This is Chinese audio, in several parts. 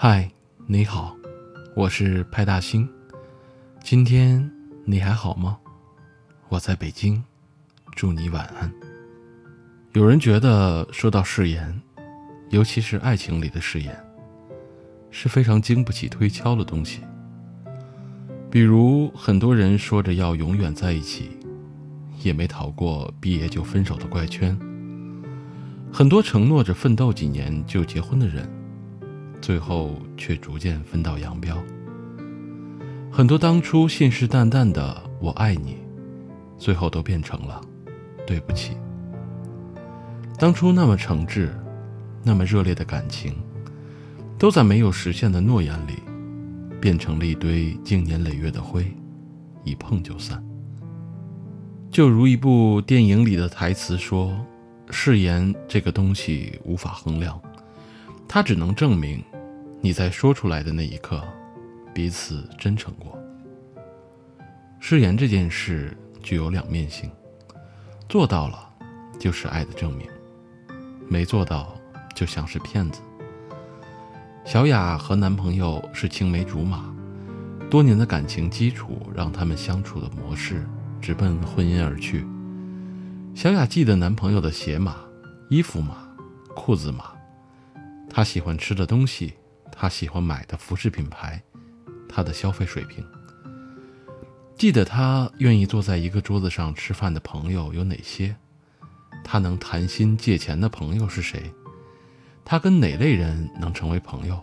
嗨，你好，我是派大星。今天你还好吗？我在北京，祝你晚安。有人觉得说到誓言，尤其是爱情里的誓言，是非常经不起推敲的东西。比如很多人说着要永远在一起，也没逃过毕业就分手的怪圈。很多承诺着奋斗几年就结婚的人。最后却逐渐分道扬镳。很多当初信誓旦旦的“我爱你”，最后都变成了“对不起”。当初那么诚挚、那么热烈的感情，都在没有实现的诺言里，变成了一堆经年累月的灰，一碰就散。就如一部电影里的台词说：“誓言这个东西无法衡量。”它只能证明，你在说出来的那一刻，彼此真诚过。誓言这件事具有两面性，做到了就是爱的证明，没做到就像是骗子。小雅和男朋友是青梅竹马，多年的感情基础让他们相处的模式直奔婚姻而去。小雅记得男朋友的鞋码、衣服码、裤子码。他喜欢吃的东西，他喜欢买的服饰品牌，他的消费水平。记得他愿意坐在一个桌子上吃饭的朋友有哪些？他能谈心借钱的朋友是谁？他跟哪类人能成为朋友？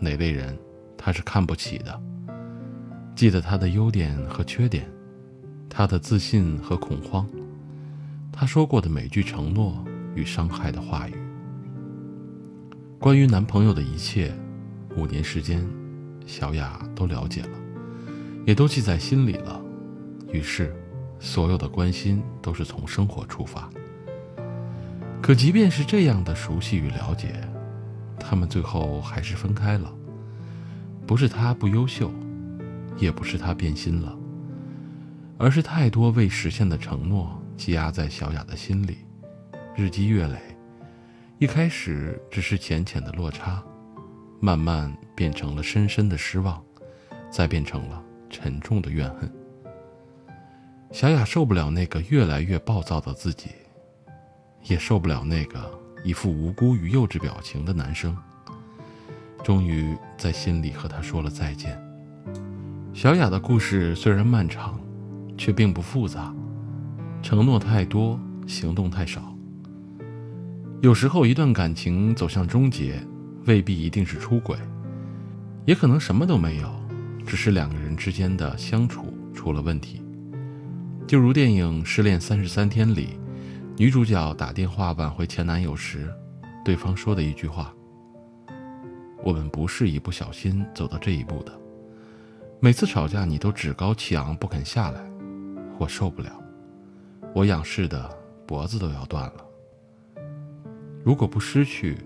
哪类人他是看不起的？记得他的优点和缺点，他的自信和恐慌，他说过的每句承诺与伤害的话语。关于男朋友的一切，五年时间，小雅都了解了，也都记在心里了。于是，所有的关心都是从生活出发。可即便是这样的熟悉与了解，他们最后还是分开了。不是他不优秀，也不是他变心了，而是太多未实现的承诺积压在小雅的心里，日积月累。一开始只是浅浅的落差，慢慢变成了深深的失望，再变成了沉重的怨恨。小雅受不了那个越来越暴躁的自己，也受不了那个一副无辜与幼稚表情的男生。终于在心里和他说了再见。小雅的故事虽然漫长，却并不复杂，承诺太多，行动太少。有时候，一段感情走向终结，未必一定是出轨，也可能什么都没有，只是两个人之间的相处出了问题。就如电影《失恋三十三天》里，女主角打电话挽回前男友时，对方说的一句话：“我们不是一不小心走到这一步的。每次吵架，你都趾高气昂，不肯下来，我受不了，我仰视的脖子都要断了。”如果不失去，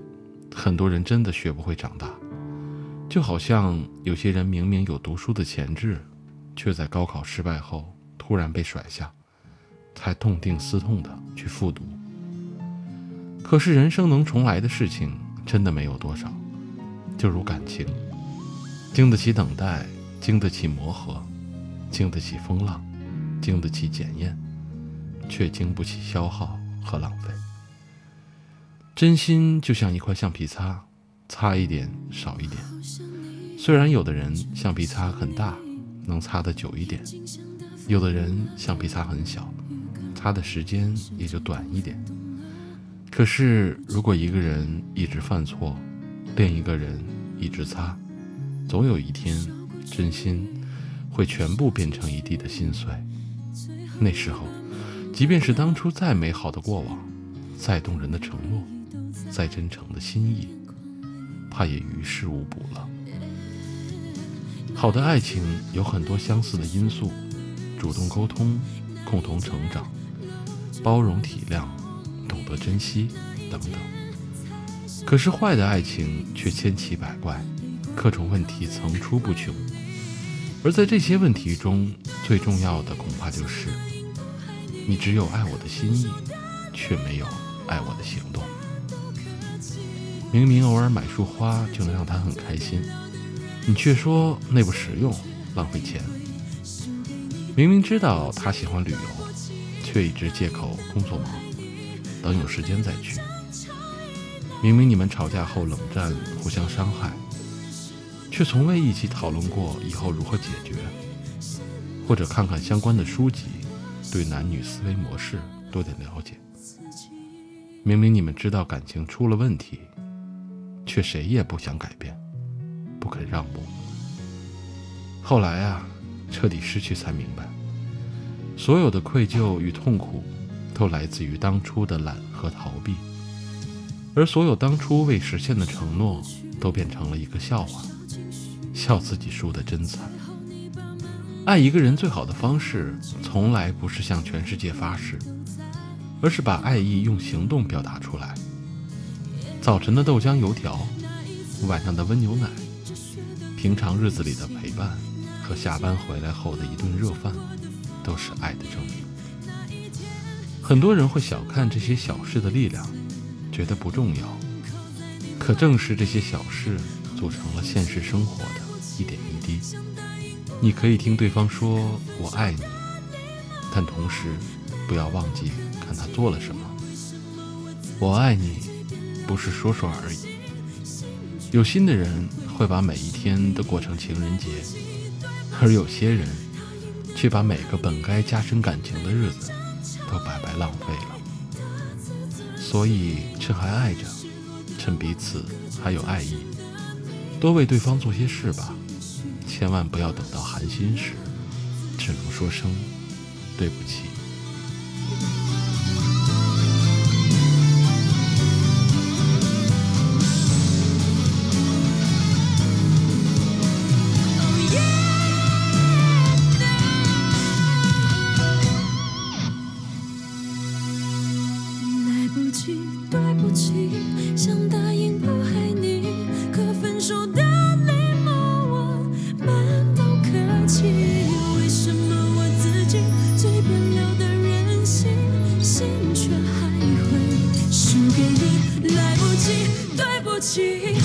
很多人真的学不会长大。就好像有些人明明有读书的潜质，却在高考失败后突然被甩下，才痛定思痛的去复读。可是人生能重来的事情真的没有多少，就如感情，经得起等待，经得起磨合，经得起风浪，经得起检验，却经不起消耗和浪费。真心就像一块橡皮擦，擦一点少一点。虽然有的人橡皮擦很大，能擦得久一点；有的人橡皮擦很小，擦的时间也就短一点。可是，如果一个人一直犯错，另一个人一直擦，总有一天，真心会全部变成一地的心碎。那时候，即便是当初再美好的过往，再动人的承诺。再真诚的心意，怕也于事无补了。好的爱情有很多相似的因素，主动沟通，共同成长，包容体谅，懂得珍惜，等等。可是坏的爱情却千奇百怪，各种问题层出不穷。而在这些问题中，最重要的恐怕就是，你只有爱我的心意，却没有爱我的行动。明明偶尔买束花就能让他很开心，你却说那不实用，浪费钱。明明知道他喜欢旅游，却一直借口工作忙，等有时间再去。明明你们吵架后冷战，互相伤害，却从未一起讨论过以后如何解决，或者看看相关的书籍，对男女思维模式多点了解。明明你们知道感情出了问题，却谁也不想改变，不肯让步。后来啊。彻底失去，才明白，所有的愧疚与痛苦，都来自于当初的懒和逃避，而所有当初未实现的承诺，都变成了一个笑话，笑自己输得真惨。爱一个人最好的方式，从来不是向全世界发誓，而是把爱意用行动表达出来。早晨的豆浆油条，晚上的温牛奶，平常日子里的陪伴。和下班回来后的一顿热饭，都是爱的证明。很多人会小看这些小事的力量，觉得不重要。可正是这些小事，组成了现实生活的一点一滴。你可以听对方说“我爱你”，但同时不要忘记看他做了什么。我爱你，不是说说而已。有心的人会把每一天都过成情人节。而有些人，却把每个本该加深感情的日子，都白白浪费了。所以，趁还爱着，趁彼此还有爱意，多为对方做些事吧。千万不要等到寒心时，只能说声对不起。想答应不爱你？可分手的理由我们都客气为什么我自己最变了的任性？心却还会输给你？来不及对不起。